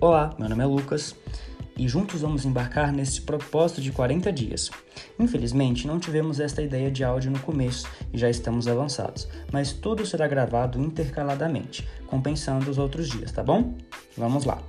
Olá, meu nome é Lucas e juntos vamos embarcar nesse propósito de 40 dias. Infelizmente, não tivemos esta ideia de áudio no começo e já estamos avançados, mas tudo será gravado intercaladamente, compensando os outros dias, tá bom? Vamos lá!